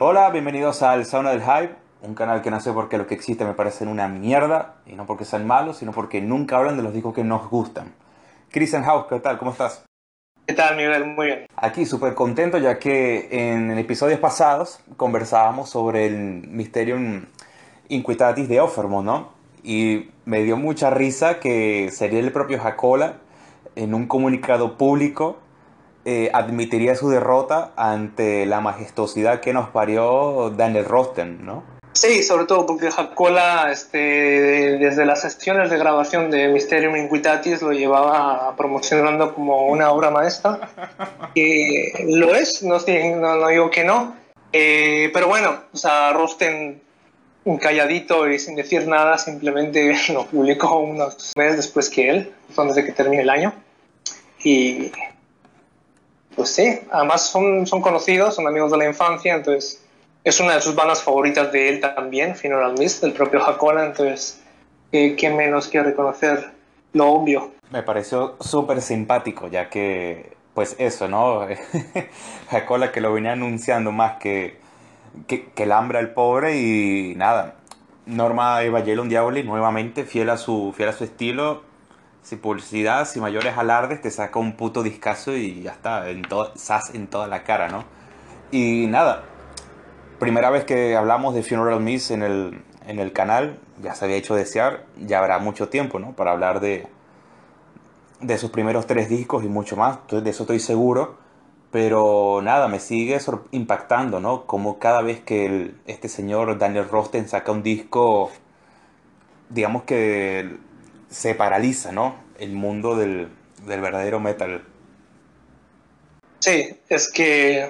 Hola, bienvenidos al Sauna del Hype, un canal que no sé por qué lo que existe me parecen una mierda, y no porque sean malos, sino porque nunca hablan de los discos que nos gustan. Christian House, ¿qué tal? ¿Cómo estás? ¿Qué tal, Miguel? Muy bien. Aquí súper contento ya que en episodios pasados conversábamos sobre el Mysterium Inquitatis de Offermont, ¿no? Y me dio mucha risa que sería el propio Jacola en un comunicado público eh, admitiría su derrota ante la majestuosidad que nos parió Daniel Rosten, ¿no? Sí, sobre todo porque Jacola, este, desde las sesiones de grabación de Mysterium Inquitatis, lo llevaba promocionando como una obra maestra. Que lo es, no, no, digo que no. Eh, pero bueno, o sea, Rosten calladito y sin decir nada, simplemente lo publicó unos meses después que él, antes de que termine el año. Y pues sí, además son, son conocidos, son amigos de la infancia, entonces es una de sus bandas favoritas de él también, Funeral Mist, del propio Hakona, entonces ¿qué, menos que reconocer lo obvio. Me pareció súper simpático, ya que, pues eso, ¿no? Hakola que lo venía anunciando más que, que, el hambre al pobre y nada. Norma Evangelion Diaboli, nuevamente fiel a su, fiel a su estilo, sin publicidad, sin mayores alardes, te saca un puto discazo y ya está, en sas en toda la cara, ¿no? Y nada, primera vez que hablamos de Funeral Miss en el, en el canal, ya se había hecho desear, ya habrá mucho tiempo, ¿no? Para hablar de, de sus primeros tres discos y mucho más, de eso estoy seguro. Pero nada, me sigue impactando, ¿no? Como cada vez que este señor Daniel Rosten saca un disco, digamos que se paraliza, ¿no? El mundo del, verdadero metal. Sí, es que,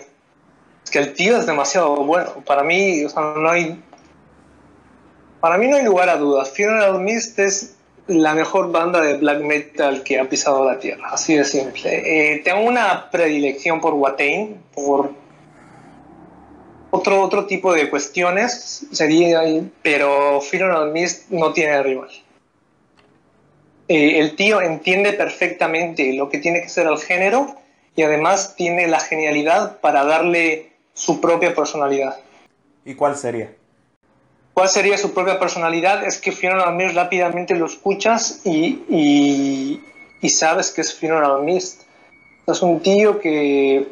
es que el tío es demasiado bueno. Para mí, o sea, no hay. Para mí no hay lugar a dudas. Funeral Mist es la mejor banda de black metal que ha pisado la tierra, así de simple. Eh, tengo una predilección por Watain, por otro, otro tipo de cuestiones, sería, pero Funeral Mist no tiene rival. Eh, el tío entiende perfectamente lo que tiene que ser el género y además tiene la genialidad para darle su propia personalidad. ¿Y cuál sería? ¿Cuál sería su propia personalidad? Es que Funeral Mist rápidamente lo escuchas y, y, sabes que es Funeral Mist. Es un tío que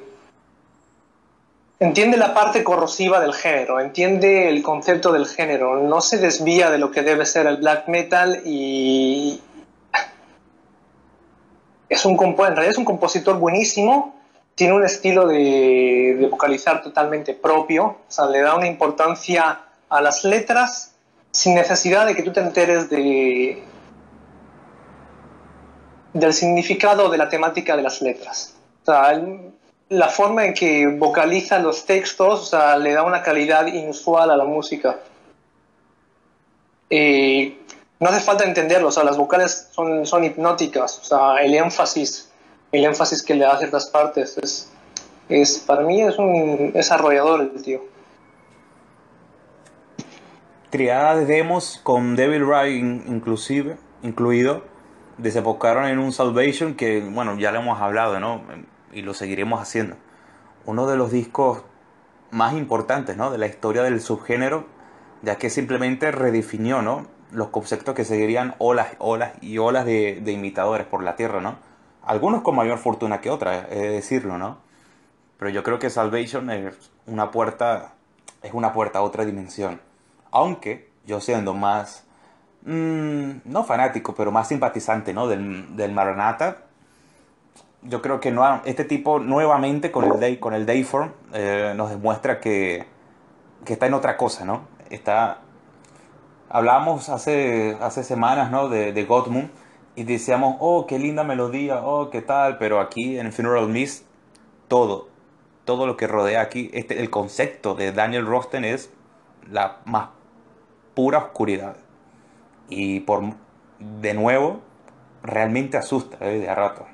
entiende la parte corrosiva del género, entiende el concepto del género, no se desvía de lo que debe ser el black metal y, es un, en realidad es un compositor buenísimo, tiene un estilo de, vocalizar totalmente propio, o sea, le da una importancia a las letras sin necesidad de que tú te enteres de, del significado de la temática de las letras. O sea, la forma en que vocaliza los textos o sea, le da una calidad inusual a la música. Eh, no hace falta entenderlo, o sea, las vocales son, son hipnóticas, o sea, el énfasis, el énfasis que le da ciertas partes es, es para mí es un desarrollador el tío. Triada de demos con Devil Ray inclusive, incluido, desembocaron en un Salvation que, bueno, ya lo hemos hablado, ¿no? Y lo seguiremos haciendo. Uno de los discos más importantes, ¿no? De la historia del subgénero, ya que simplemente redefinió, ¿no? Los conceptos que seguirían olas, olas y olas de, imitadores por la tierra, ¿no? Algunos con mayor fortuna que otras, es decirlo, ¿no? Pero yo creo que Salvation es una puerta, es una puerta a otra dimensión. Aunque yo siendo más, mm, no fanático, pero más simpatizante, ¿no? Del, del Maranata, yo creo que este tipo nuevamente con el, Day, con el Dayform eh, nos demuestra que, que está en otra cosa, ¿no? Está Hablábamos hace, hace semanas ¿no? de, de Godmund y decíamos, oh, qué linda melodía, oh, qué tal, pero aquí en Funeral Mist, todo, todo lo que rodea aquí, este, el concepto de Daniel Rosten es la más pura oscuridad. Y por, de nuevo, realmente asusta ¿eh? de a rato.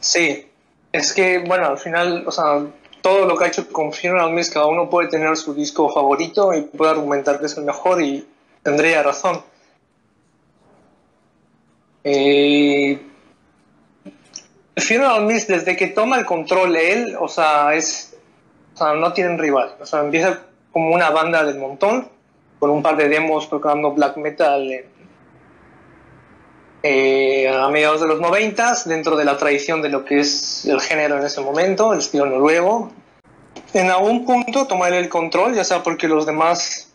Sí, es que, bueno, al final, o sea, todo lo que ha hecho con Funeral Mist, cada uno puede tener su disco favorito y puede argumentar que es el mejor y tendría razón. Eh, Funeral desde que toma el control él, o sea, es, o sea, no tienen rival. O sea, empieza como una banda del montón, con un par de demos tocando black metal eh, a mediados de los 90, dentro de la tradición de lo que es el género en ese momento, el estilo noruego. En algún punto tomar el control, ya sea porque los demás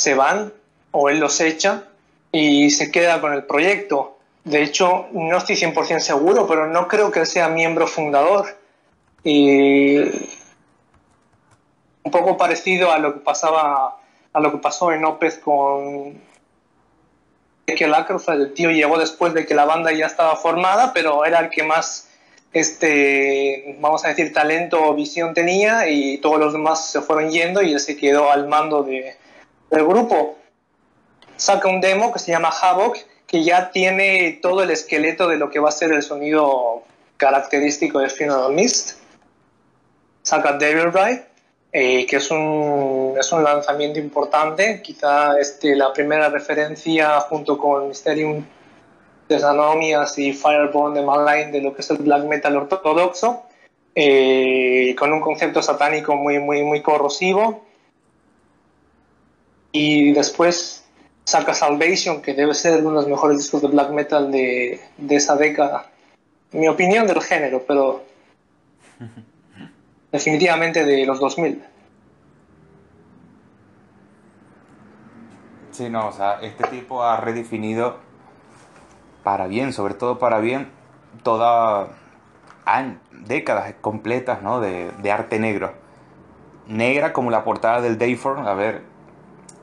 se van o él los echa y se queda con el proyecto. De hecho, no estoy 100% seguro, pero no creo que sea miembro fundador. Y un poco parecido a lo que pasaba a lo que pasó en Opez con que el el tío llegó después de que la banda ya estaba formada, pero era el que más este, vamos a decir, talento o visión tenía y todos los demás se fueron yendo y él se quedó al mando de, del grupo. Saca un demo que se llama Havoc, que ya tiene todo el esqueleto de lo que va a ser el sonido característico de Funeral Mist. Saca Devil Ride, eh, que es un, es un lanzamiento importante, quizá este, la primera referencia junto con Mysterium de Sanomias y Fireborn de Malign de lo que es el black metal ortodoxo, eh, con un concepto satánico muy, muy, muy corrosivo. Y después saca Salvation, que debe ser uno de los mejores discos de black metal de, de esa década. En mi opinión del género, pero definitivamente de los 2000. Sí, no, o sea, este tipo ha redefinido para bien, sobre todo para bien, toda décadas completas ¿no? de, de, arte negro. Negra como la portada del Dayform, a ver,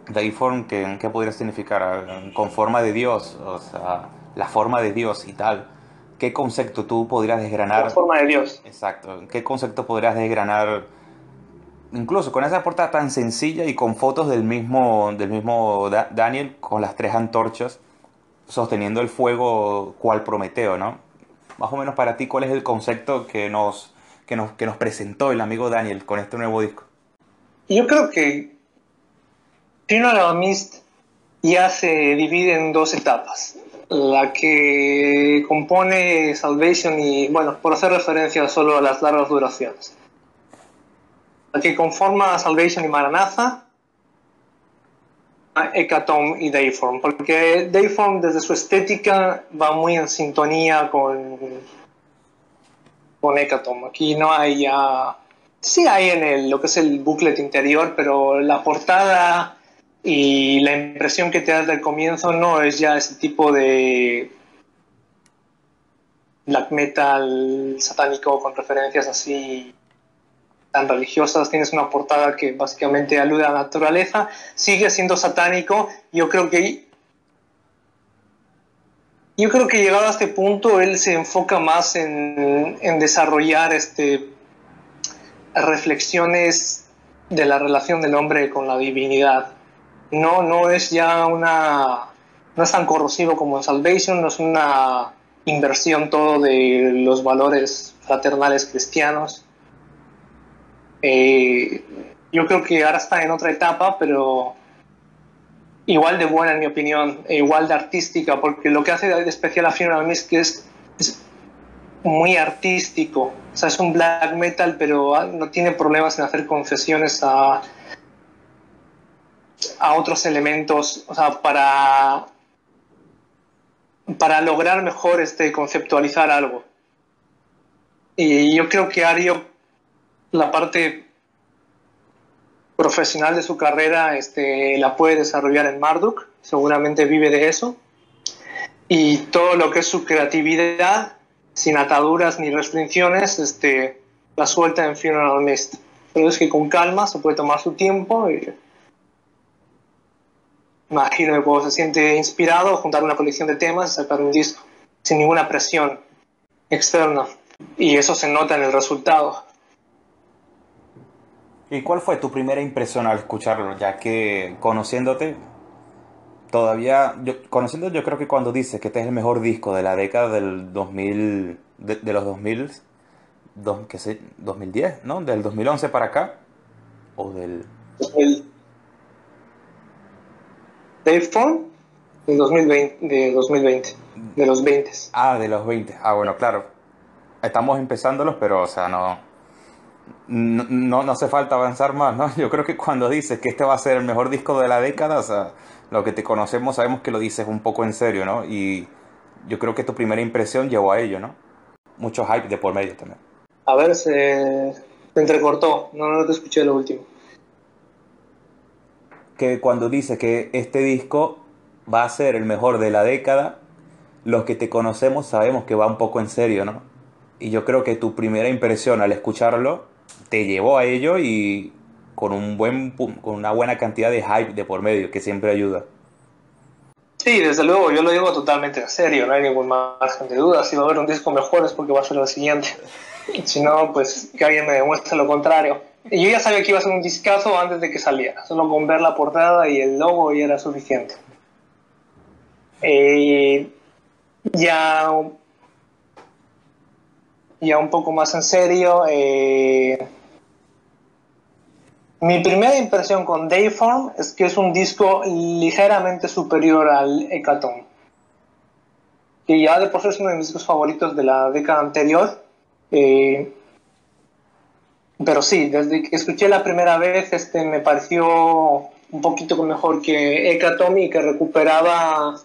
Dayform, ¿qué, ¿qué podría significar? Con forma de Dios, o sea, la forma de Dios y tal. ¿Qué concepto tú podrías desgranar? La forma de Dios. Exacto. ¿Qué concepto podrías desgranar? Incluso con esa portada tan sencilla y con fotos del mismo, del mismo Daniel con las tres antorchas sosteniendo el fuego cual Prometeo, ¿no? Más o menos para ti, ¿cuál es el concepto que nos, que nos, que nos presentó el amigo Daniel con este nuevo disco? Yo creo que Funeral Mist ya se divide en dos etapas la que compone Salvation y, bueno, por hacer referencia solo a las largas duraciones. La que conforma Salvation y Maranatha, Hecatomb y Dayform, porque Dayform desde su estética va muy en sintonía con, con Hecatomb. Aquí no hay ya... Sí hay en el, lo que es el booklet interior, pero la portada y la impresión que te das del comienzo no es ya ese tipo de black metal satánico con referencias así tan religiosas. Tienes una portada que básicamente alude a la naturaleza. Sigue siendo satánico. Yo creo que yo creo que llegado a este punto él se enfoca más en, desarrollar este reflexiones de la relación del hombre con la divinidad no, no es ya una, no es tan corrosivo como en Salvation, no es una inversión todo de los valores fraternales cristianos. Eh, yo creo que ahora está en otra etapa, pero igual de buena en mi opinión, e igual de artística, porque lo que hace de especial a Funeral Mist es, es muy artístico, o sea, es un black metal, pero no tiene problemas en hacer concesiones a, a otros elementos, o sea, para, para lograr mejor este, conceptualizar algo. Y yo creo que Ario, la parte profesional de su carrera, este, la puede desarrollar en Marduk, seguramente vive de eso. Y todo lo que es su creatividad, sin ataduras ni restricciones, este, la suelta en Funeral Mist. Pero es que con calma se puede tomar su tiempo y imagino que cuando se siente inspirado, juntar una colección de temas y sacar un disco, sin ninguna presión externa. Y eso se nota en el resultado. ¿Y cuál fue tu primera impresión al escucharlo? Ya que conociéndote, todavía, yo, conociéndote yo creo que cuando dices que este es el mejor disco de la década del 2000, de, los 2000, que sé, 2010, ¿no? Del 2011 para acá, o del... iPhone de 2020, de 2020, de los 20. Ah, de los 20. Ah, bueno, claro. Estamos empezándolos, pero, o sea, no. no, no, hace falta avanzar más, ¿no? Yo creo que cuando dices que este va a ser el mejor disco de la década, o sea, lo que te conocemos sabemos que lo dices un poco en serio, ¿no? Y yo creo que tu primera impresión llevó a ello, ¿no? Mucho hype de por medio también. A ver, se, entrecortó, no, no te escuché lo último. Que cuando dices que este disco va a ser el mejor de la década, los que te conocemos sabemos que va un poco en serio, ¿no? Y yo creo que tu primera impresión al escucharlo te llevó a ello y con, un buen, con una buena cantidad de hype de por medio, que siempre ayuda. Sí, desde luego, yo lo digo totalmente en serio, no hay ningún margen de duda. Si va a haber un disco mejor es porque va a ser lo siguiente. Si no, pues que alguien me demuestre lo contrario. Yo ya sabía que iba a ser un discazo antes de que saliera. Solo con ver la portada y el logo ya era suficiente. Eh, ya, ya un poco más en serio, eh, mi primera impresión con Dayform es que es un disco ligeramente superior al Hecaton. Que ya de por sí es uno de mis discos favoritos de la década anterior. Eh, pero sí, desde que escuché la primera vez este, me pareció un poquito mejor que Hecaton y que recuperaba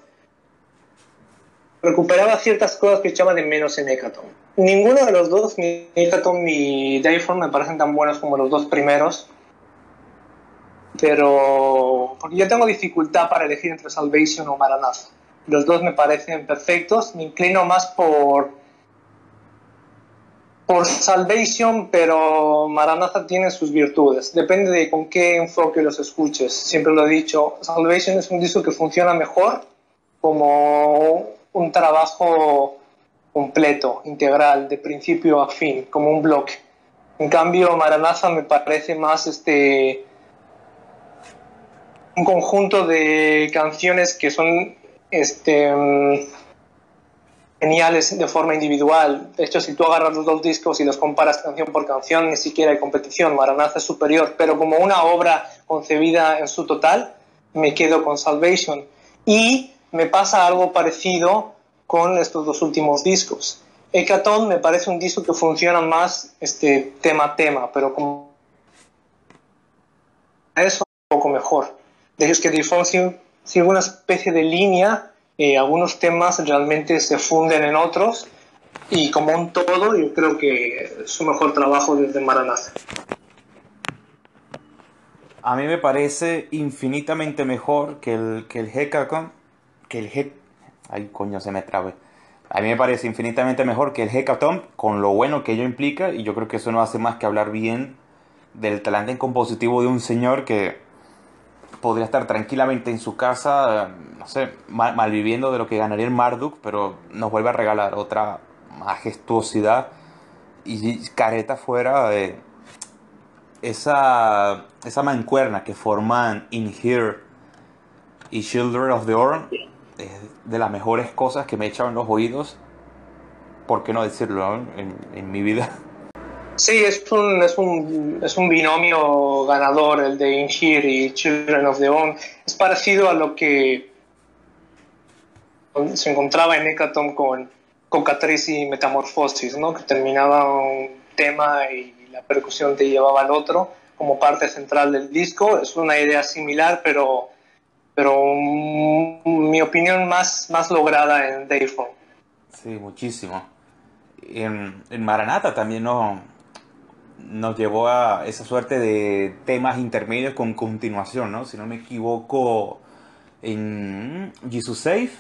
recuperaba ciertas cosas que echaba de menos en Hecaton. Ninguno de los dos, ni Hecaton ni Dayform, me parecen tan buenos como los dos primeros pero porque yo tengo dificultad para elegir entre Salvation o Maranatha. Los dos me parecen perfectos, me inclino más por por Salvation, pero Maranatha tiene sus virtudes. Depende de con qué enfoque los escuches. Siempre lo he dicho, Salvation es un disco que funciona mejor como un trabajo completo, integral, de principio a fin, como un bloque. En cambio, Maranatha me parece más este un conjunto de canciones que son este, mm, geniales de forma individual. De hecho, si tú agarras los dos discos y los comparas canción por canción, ni siquiera hay competición. Maranatha es superior, pero como una obra concebida en su total, me quedo con Salvation. Y me pasa algo parecido con estos dos últimos discos. Hecaton me parece un disco que funciona más este, tema a tema, pero como eso un poco mejor de ellos que Default sigue una especie de línea, eh, algunos temas realmente se funden en otros y como un todo yo creo que es su mejor trabajo desde Maranatha. A mí me parece infinitamente mejor que el, que el Hekaton, que el He... Ay, coño, se me trabe. A mí me parece infinitamente mejor que el Hekaton, con lo bueno que ello implica, y yo creo que eso no hace más que hablar bien del talento compositivo de un señor que podría estar tranquilamente en su casa, no sé, malviviendo de lo que ganaría el Marduk, pero nos vuelve a regalar otra majestuosidad y careta fuera de esa, esa mancuerna que forman In Here y Children of the Orn es de las mejores cosas que me he echado en los oídos, por qué no decirlo, en, en mi vida. Sí, es un, es un, es un binomio ganador el de In Here y Children of the Own. Es parecido a lo que se encontraba en Hecaton con Cocatriz y Metamorfosis, ¿no? que terminaba un tema y la percusión te llevaba al otro como parte central del disco. Es una idea similar, pero, pero mi opinión más, más lograda en Dayform. Sí, muchísimo. En, Maranata también no, nos llevó a esa suerte de temas intermedios con continuación, ¿no? Si no me equivoco, en Jesus Safe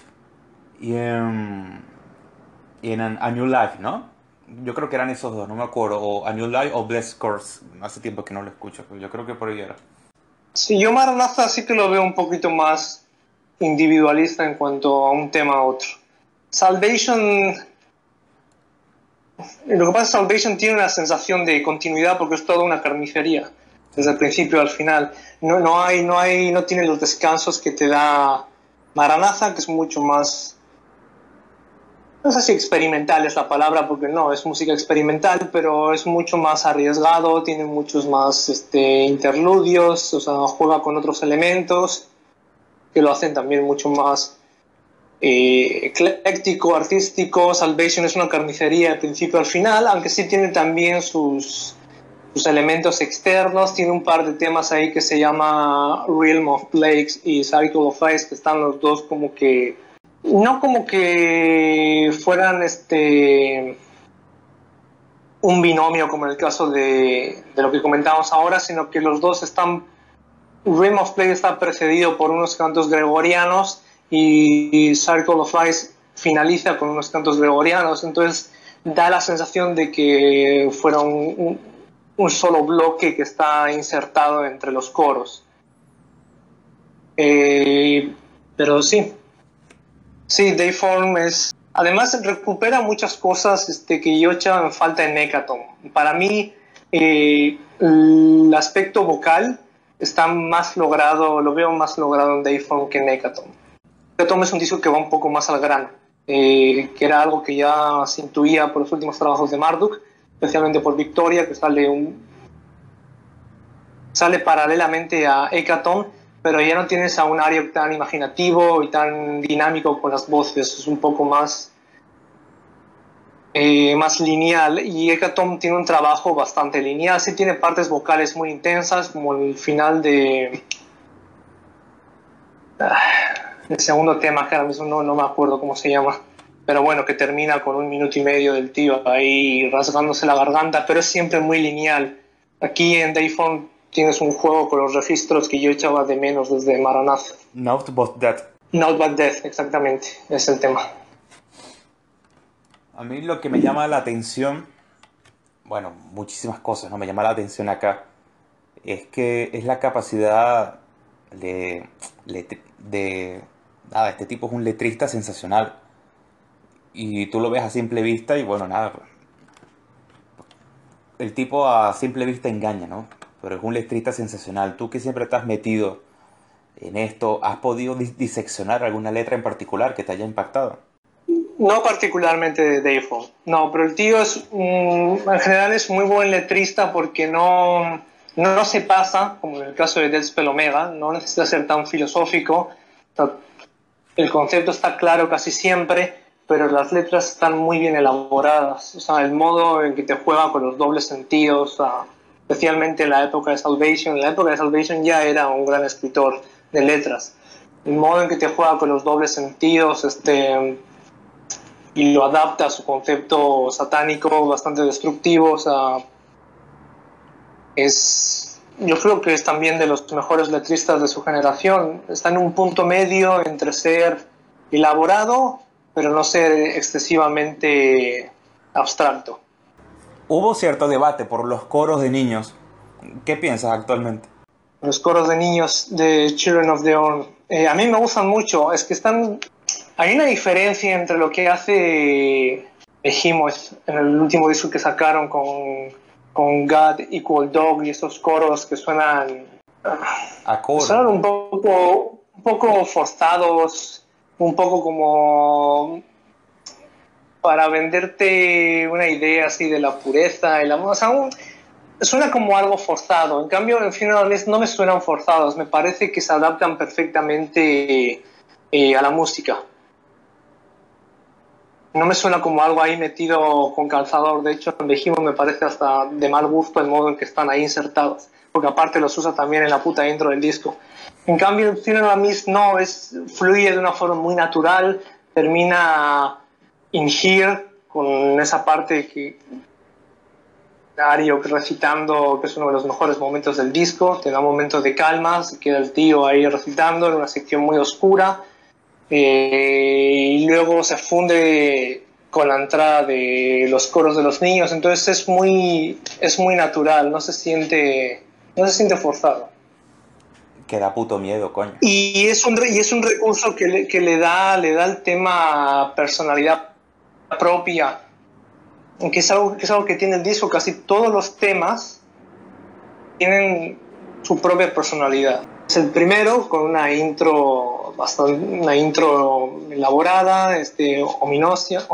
y en, y en A New Life, ¿no? Yo creo que eran esos dos, no me acuerdo, o A New Life o Blessed Course. Hace tiempo que no lo escucho, pero yo creo que por ahí era. Sí, yo Maranatha sí que lo veo un poquito más individualista en cuanto a un tema a otro. Salvation lo que pasa es que Salvation tiene una sensación de continuidad porque es toda una carnicería, desde el principio al final. No, no, hay, no, hay, no tiene los descansos que te da Maranatha, que es mucho más... No sé si experimental es la palabra, porque no, es música experimental, pero es mucho más arriesgado, tiene muchos más este, interludios, o sea, juega con otros elementos que lo hacen también mucho más eh, ecléctico, artístico. Salvation es una carnicería de principio al final, aunque sí tiene también sus, sus elementos externos. Tiene un par de temas ahí que se llama Realm of Plagues y Cycle of Ice, que están los dos como que, no como que fueran este un binomio como en el caso de, de lo que comentamos ahora, sino que los dos están, Realm of Plagues está precedido por unos cantos gregorianos y Circle of Ice finaliza con unos cantos gregorianos, entonces da la sensación de que fueron un, un solo bloque que está insertado entre los coros. Eh, pero sí, sí, Dayform es... Además recupera muchas cosas este, que yo echaba en falta en Hecaton. Para mí eh, el aspecto vocal está más logrado, lo veo más logrado en Dayform que en Hecaton. Hecaton es un disco que va un poco más al grano, eh, que era algo que ya se intuía por los últimos trabajos de Marduk especialmente por Victoria, que sale un sale paralelamente a Hecaton, pero ya no tienes a un área tan imaginativo y tan dinámico con las voces, es un poco más eh, más lineal y Hecaton tiene un trabajo bastante lineal, sí tiene partes vocales muy intensas, como el final de ah, el segundo tema, que ahora mismo no, no me acuerdo cómo se llama pero bueno, que termina con un minuto y medio del tío ahí rasgándose la garganta, pero es siempre muy lineal. Aquí en Dayphone tienes un juego con los registros que yo echaba de menos desde Maranatha. Not but death. Not but death, exactamente, es el tema. A mí lo que me llama la atención, bueno, muchísimas cosas, ¿no? Me llama la atención acá, es que es la capacidad de, de nada, este tipo es un letrista sensacional y tú lo ves a simple vista y bueno, nada. El tipo a simple vista engaña, ¿no? Pero es un letrista sensacional. Tú que siempre estás metido en esto, ¿has podido diseccionar alguna letra en particular que te haya impactado? No particularmente de Dayfall, no, pero el tío es, en general es muy buen letrista porque no, no, se pasa, como en el caso de Dead Spell Omega, no necesita ser tan filosófico, el concepto está claro casi siempre pero las letras están muy bien elaboradas. O sea, el modo en que te juega con los dobles sentidos, especialmente en la época de Salvation. En la época de Salvation ya era un gran escritor de letras. El modo en que te juega con los dobles sentidos este, y lo adapta a su concepto satánico bastante destructivo. O sea, es, yo creo que es también de los mejores letristas de su generación. Está en un punto medio entre ser elaborado pero no ser excesivamente abstracto. Hubo cierto debate por los coros de niños. ¿Qué piensas actualmente? Los coros de niños de Children of the. Eh, a mí me gustan mucho. Es que están. Hay una diferencia entre lo que hace Behemoth en el último disco que sacaron con, con God Equal Dog y esos coros que suenan. A Suenan un poco, un poco forzados un poco como para venderte una idea así de la pureza y la o sea, suena como algo forzado. En cambio, en Funeral no me suenan forzados, me parece que se adaptan perfectamente eh, a la música. No me suena como algo ahí metido con calzador. De hecho, en Vejimo me parece hasta de mal gusto el modo en que están ahí insertados, porque aparte los usa también en la puta intro del disco. En cambio, el Funeral Mist no, es, fluye de una forma muy natural, termina in here, con esa parte que Dario recitando, que es uno de los mejores momentos del disco, te da un momento de calma, se queda el tío ahí recitando en una sección muy oscura, eh, y luego se funde con la entrada de los coros de los niños, entonces es muy, es muy natural, no se siente, no se siente forzado que da puto miedo, coño. Y es un, y es un recurso que le, que le, da, le da al tema personalidad propia, que es, algo, que es algo que tiene el disco, casi todos los temas tienen su propia personalidad. Es el primero con una intro bastante, una intro elaborada, este, ominosa,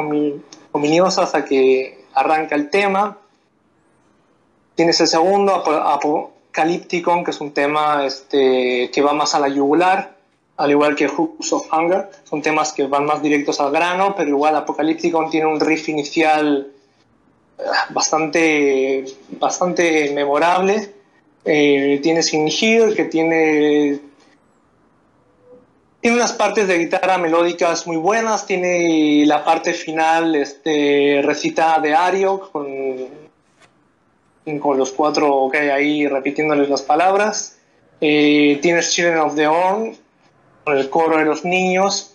hasta que arranca el tema. Tienes el segundo, Calypticon, que es un tema este, que va más a la yugular, al igual que Hooks of Hunger. Son temas que van más directos al grano, pero igual Apocalypticon tiene un riff inicial bastante, bastante memorable. Eh, tiene Sin Hill, que tiene, tiene unas partes de guitarra melódicas muy buenas, tiene la parte final este, recitada de Ario con, con los cuatro que hay ahí repitiéndoles las palabras. Eh, tienes Children of the Horn, con el coro de los niños.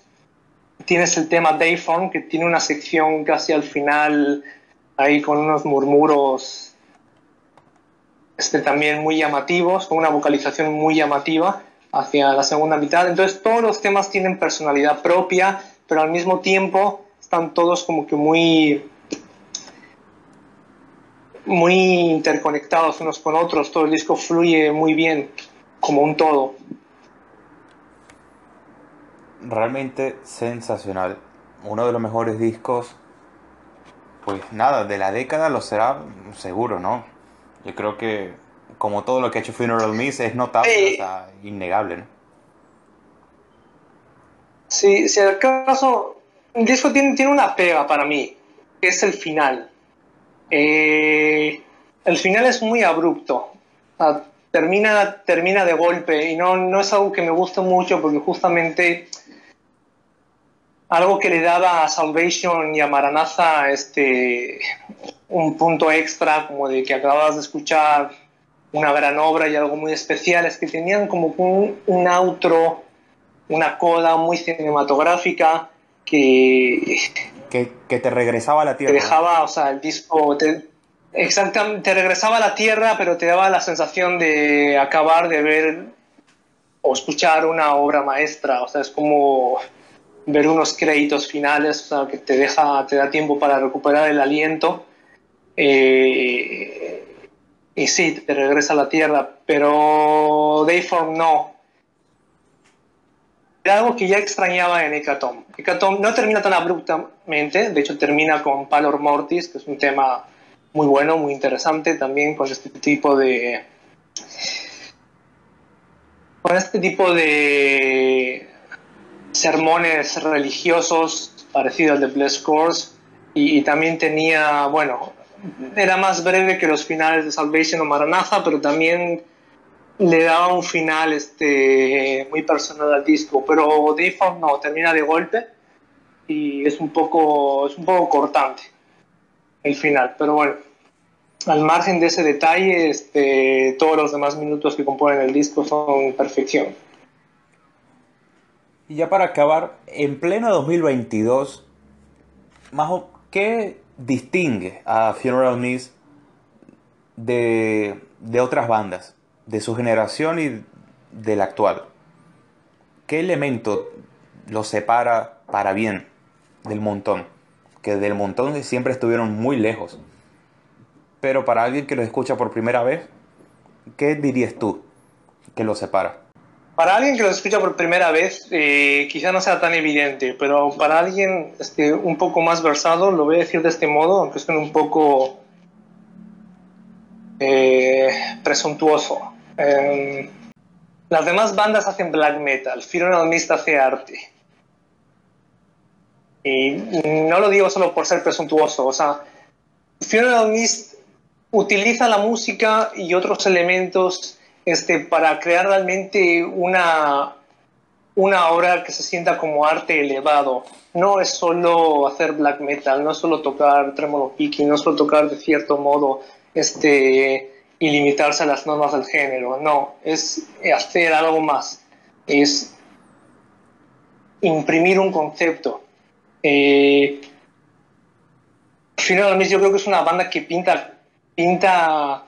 Tienes el tema Dayform, que tiene una sección casi al final, ahí con unos murmuros este, también muy llamativos, con una vocalización muy llamativa hacia la segunda mitad. Entonces todos los temas tienen personalidad propia, pero al mismo tiempo están todos como que muy muy interconectados unos con otros, todo el disco fluye muy bien como un todo. Realmente sensacional. Uno de los mejores discos, pues nada, de la década lo será seguro, ¿no? Yo creo que como todo lo que ha hecho Funeral Miss es notable, o sea, innegable, ¿no? Sí, si acaso, el disco tiene, tiene una pega para mí, que es el final. Eh, el final es muy abrupto. termina, termina de golpe y no, no es algo que me gusta mucho porque justamente algo que le daba a Salvation y a Maranatha este, un punto extra, como de que acababas de escuchar una gran obra y algo muy especial, es que tenían como un, un outro, una coda muy cinematográfica que, que, te regresaba a la tierra. Te dejaba, o sea, el disco, te, exactamente, te regresaba a la tierra, pero te daba la sensación de acabar de ver o escuchar una obra maestra, o sea, es como ver unos créditos finales, o sea, que te deja, te da tiempo para recuperar el aliento. Eh, y sí, te regresa a la Tierra, pero Dayform no. Algo que ya extrañaba en Hecatomb. Hecatomb no termina tan abruptamente, de hecho termina con Palor Mortis, que es un tema muy bueno, muy interesante también con este tipo de... con este tipo de sermones religiosos parecidos al de Bless Course y, también tenía, bueno, era más breve que los finales de Salvation o Maranatha, pero también le daba un final este, muy personal al disco. Pero Default no, termina de golpe y es un poco, es un poco cortante el final. Pero bueno, al margen de ese detalle, este, todos los demás minutos que componen el disco son perfección. Y ya para acabar, en pleno 2022, Majo, ¿qué distingue a Funeral Knees de, de otras bandas, de su generación y del actual? ¿Qué elemento los separa para bien del montón? Que del montón siempre estuvieron muy lejos. Pero para alguien que lo escucha por primera vez, ¿qué dirías tú que los separa? Para alguien que lo escucha por primera vez, eh, quizá no sea tan evidente, pero para alguien este, un poco más versado, lo voy a decir de este modo, aunque suene un poco eh, presuntuoso. Em, las demás bandas hacen black metal, Mist hace arte. Y no lo digo solo por ser presuntuoso, o sea, Funeral Mist utiliza la música y otros elementos este, para crear realmente una, una obra que se sienta como arte elevado. No es solo hacer black metal, no es solo tocar tremolo picking, no es solo tocar de cierto modo este, y limitarse a las normas del género. No, es hacer algo más. Es imprimir un concepto. Eh, finalmente yo creo que es una banda que pinta, pinta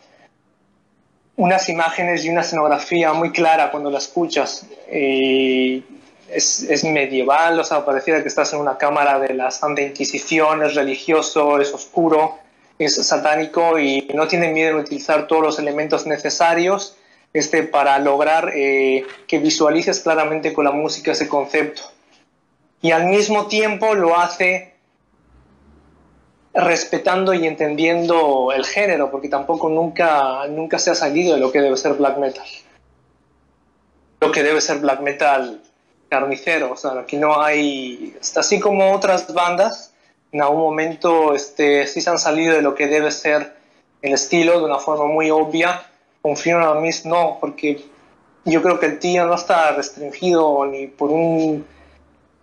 unas imágenes y una escenografía muy clara cuando la escuchas. es, es, medieval, o sea, pareciera que estás en una cámara de la Santa Inquisición, es religioso, es oscuro, es satánico y no tiene miedo en utilizar todos los elementos necesarios este, para lograr eh, que visualices claramente con la música ese concepto. Y al mismo tiempo lo hace respetando y entendiendo el género, porque tampoco nunca, nunca se ha salido de lo que debe ser black metal. Lo que debe ser black metal carnicero, o sea, aquí no hay, así como otras bandas, en algún momento este, sí se han salido de lo que debe ser el estilo de una forma muy obvia. Con Funeral Mist no, porque yo creo que el tío no está restringido ni por un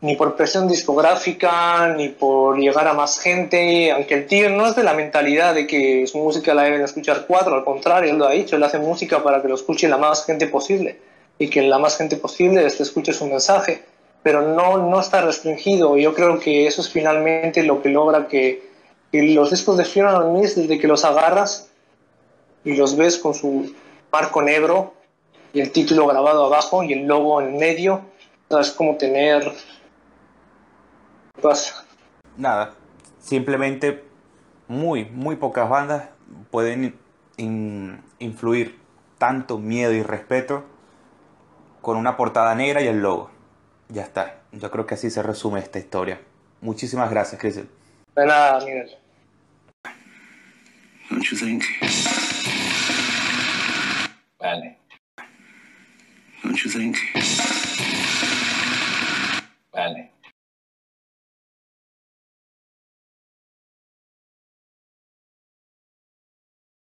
ni por presión discográfica, ni por llegar a más gente, aunque el tío no es de la mentalidad de que su música la deben escuchar cuatro, al contrario, él lo ha dicho, él hace música para que lo escuche la más gente posible y que la más gente posible este, escuche su mensaje, pero no, no está restringido. Yo creo que eso es finalmente lo que logra que, los discos de Funeral Mist, desde que los agarras y los ves con su marco negro y el título grabado abajo y el logo en medio, es como tener... ¿Qué pasa? Nada, simplemente muy, muy pocas bandas pueden influir tanto miedo y respeto con una portada negra y el logo. Ya está. Yo creo que así se resume esta historia. Muchísimas gracias, Chris. De nada, Miguel. Don't you think? Vale. Don't you think? Vale.